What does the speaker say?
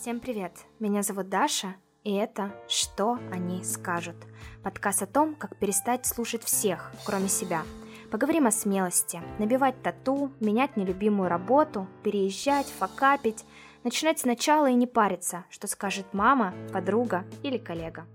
Всем привет! Меня зовут Даша, и это «Что они скажут?» Подкаст о том, как перестать слушать всех, кроме себя. Поговорим о смелости, набивать тату, менять нелюбимую работу, переезжать, факапить, начинать сначала и не париться, что скажет мама, подруга или коллега.